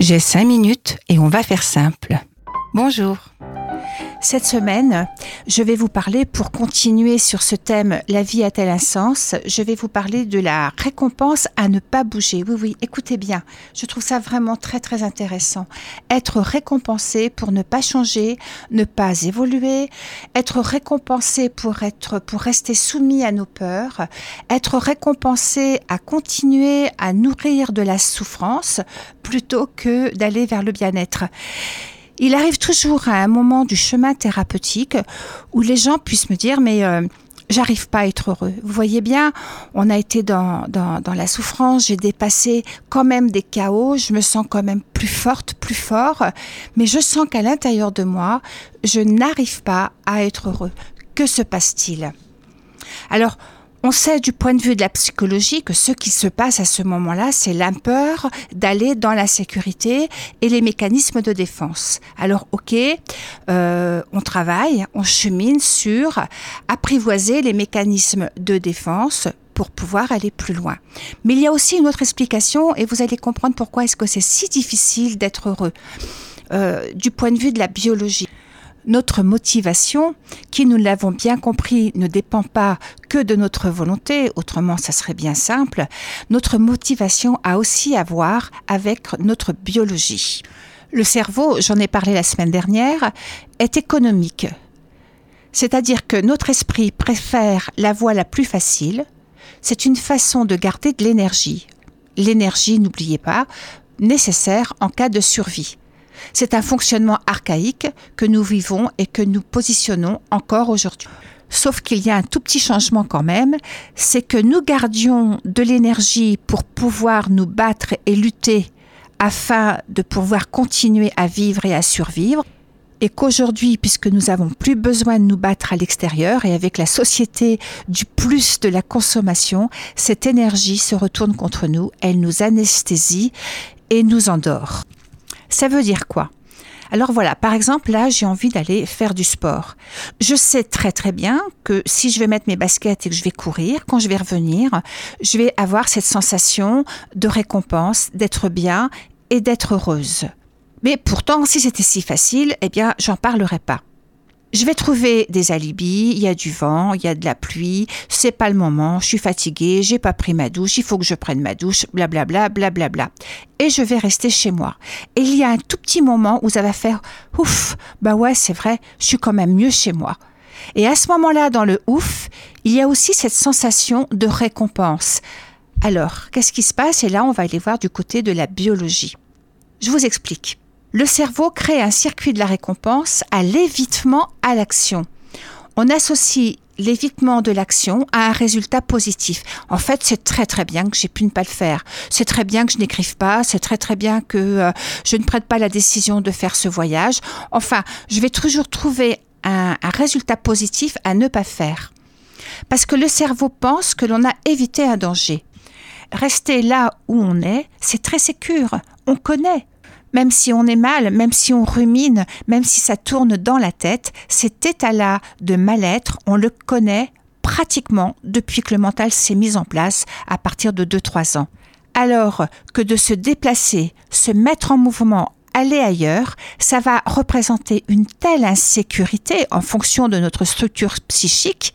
J'ai cinq minutes et on va faire simple. Bonjour. Cette semaine, je vais vous parler, pour continuer sur ce thème La vie a-t-elle un sens? Je vais vous parler de la récompense à ne pas bouger. Oui, oui, écoutez bien, je trouve ça vraiment très très intéressant. Être récompensé pour ne pas changer, ne pas évoluer, être récompensé pour être pour rester soumis à nos peurs, être récompensé à continuer à nourrir de la souffrance plutôt que d'aller vers le bien-être. Il arrive toujours à un moment du chemin thérapeutique où les gens puissent me dire mais euh, j'arrive pas à être heureux. Vous voyez bien, on a été dans, dans, dans la souffrance, j'ai dépassé quand même des chaos, je me sens quand même plus forte, plus fort, mais je sens qu'à l'intérieur de moi, je n'arrive pas à être heureux. Que se passe-t-il? Alors, on sait du point de vue de la psychologie que ce qui se passe à ce moment-là, c'est la peur d'aller dans la sécurité et les mécanismes de défense. Alors ok, euh, on travaille, on chemine sur apprivoiser les mécanismes de défense pour pouvoir aller plus loin. Mais il y a aussi une autre explication et vous allez comprendre pourquoi est-ce que c'est si difficile d'être heureux euh, du point de vue de la biologie. Notre motivation, qui nous l'avons bien compris, ne dépend pas que de notre volonté, autrement ça serait bien simple, notre motivation a aussi à voir avec notre biologie. Le cerveau, j'en ai parlé la semaine dernière, est économique. C'est-à-dire que notre esprit préfère la voie la plus facile. C'est une façon de garder de l'énergie. L'énergie, n'oubliez pas, nécessaire en cas de survie. C'est un fonctionnement archaïque que nous vivons et que nous positionnons encore aujourd'hui. Sauf qu'il y a un tout petit changement quand même, c'est que nous gardions de l'énergie pour pouvoir nous battre et lutter afin de pouvoir continuer à vivre et à survivre. Et qu'aujourd'hui, puisque nous n'avons plus besoin de nous battre à l'extérieur et avec la société du plus de la consommation, cette énergie se retourne contre nous, elle nous anesthésie et nous endort. Ça veut dire quoi? Alors voilà, par exemple, là, j'ai envie d'aller faire du sport. Je sais très très bien que si je vais mettre mes baskets et que je vais courir, quand je vais revenir, je vais avoir cette sensation de récompense, d'être bien et d'être heureuse. Mais pourtant, si c'était si facile, eh bien, j'en parlerai pas. Je vais trouver des alibis, il y a du vent, il y a de la pluie, c'est pas le moment, je suis fatiguée, j'ai pas pris ma douche, il faut que je prenne ma douche, blablabla, blablabla. Bla, bla. Et je vais rester chez moi. Et il y a un tout petit moment où ça va faire ouf, bah ouais, c'est vrai, je suis quand même mieux chez moi. Et à ce moment-là, dans le ouf, il y a aussi cette sensation de récompense. Alors, qu'est-ce qui se passe? Et là, on va aller voir du côté de la biologie. Je vous explique le cerveau crée un circuit de la récompense à l'évitement à l'action. On associe l'évitement de l'action à un résultat positif. En fait, c'est très très bien que j'ai pu ne pas le faire. C'est très bien que je n'écrive pas. C'est très très bien que euh, je ne prête pas la décision de faire ce voyage. Enfin, je vais toujours trouver un, un résultat positif à ne pas faire. Parce que le cerveau pense que l'on a évité un danger. Rester là où on est, c'est très sécure. On connaît même si on est mal, même si on rumine, même si ça tourne dans la tête, cet état-là de mal-être, on le connaît pratiquement depuis que le mental s'est mis en place à partir de 2-3 ans. Alors que de se déplacer, se mettre en mouvement, aller ailleurs, ça va représenter une telle insécurité en fonction de notre structure psychique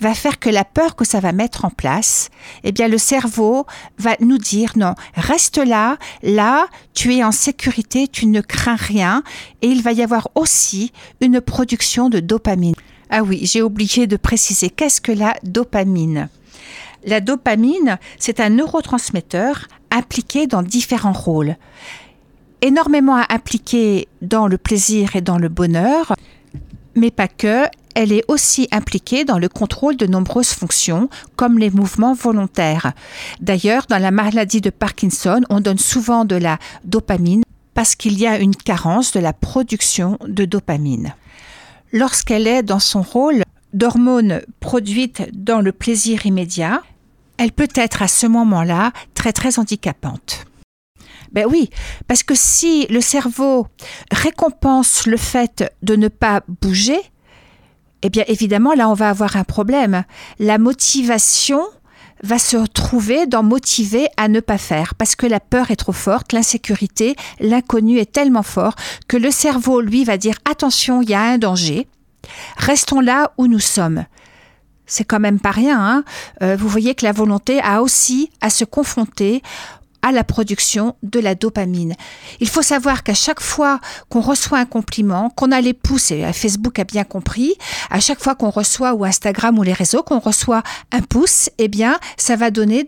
va faire que la peur que ça va mettre en place, eh bien le cerveau va nous dire non, reste là, là, tu es en sécurité, tu ne crains rien et il va y avoir aussi une production de dopamine. Ah oui, j'ai oublié de préciser qu'est-ce que la dopamine? La dopamine, c'est un neurotransmetteur impliqué dans différents rôles. Énormément impliqué dans le plaisir et dans le bonheur, mais pas que, elle est aussi impliquée dans le contrôle de nombreuses fonctions, comme les mouvements volontaires. D'ailleurs, dans la maladie de Parkinson, on donne souvent de la dopamine parce qu'il y a une carence de la production de dopamine. Lorsqu'elle est dans son rôle d'hormone produite dans le plaisir immédiat, elle peut être à ce moment-là très très handicapante. Ben oui, parce que si le cerveau récompense le fait de ne pas bouger, eh bien évidemment, là, on va avoir un problème. La motivation va se trouver dans motiver à ne pas faire parce que la peur est trop forte, l'insécurité, l'inconnu est tellement fort que le cerveau, lui, va dire attention, il y a un danger, restons là où nous sommes. C'est quand même pas rien. Hein euh, vous voyez que la volonté a aussi à se confronter la production de la dopamine. Il faut savoir qu'à chaque fois qu'on reçoit un compliment, qu'on a les pouces, et Facebook a bien compris, à chaque fois qu'on reçoit, ou Instagram ou les réseaux, qu'on reçoit un pouce, eh bien, ça va donner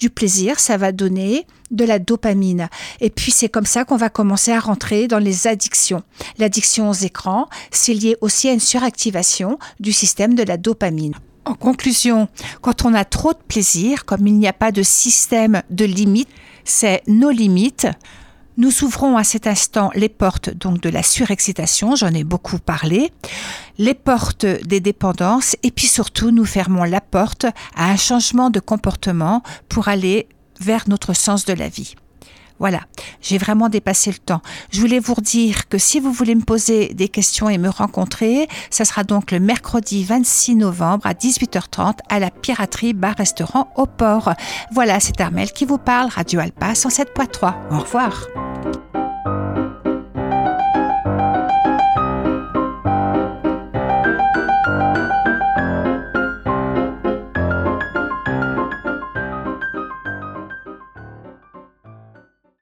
du plaisir, ça va donner de la dopamine. Et puis c'est comme ça qu'on va commencer à rentrer dans les addictions. L'addiction aux écrans, c'est lié aussi à une suractivation du système de la dopamine. En conclusion, quand on a trop de plaisir, comme il n'y a pas de système de limite, c'est nos limites. Nous ouvrons à cet instant les portes donc de la surexcitation, j'en ai beaucoup parlé, les portes des dépendances et puis surtout nous fermons la porte à un changement de comportement pour aller vers notre sens de la vie. Voilà, j'ai vraiment dépassé le temps. Je voulais vous dire que si vous voulez me poser des questions et me rencontrer, ça sera donc le mercredi 26 novembre à 18h30 à la Piraterie Bar Restaurant au Port. Voilà, c'est Armel qui vous parle, Radio Alpa 107.3. Au revoir.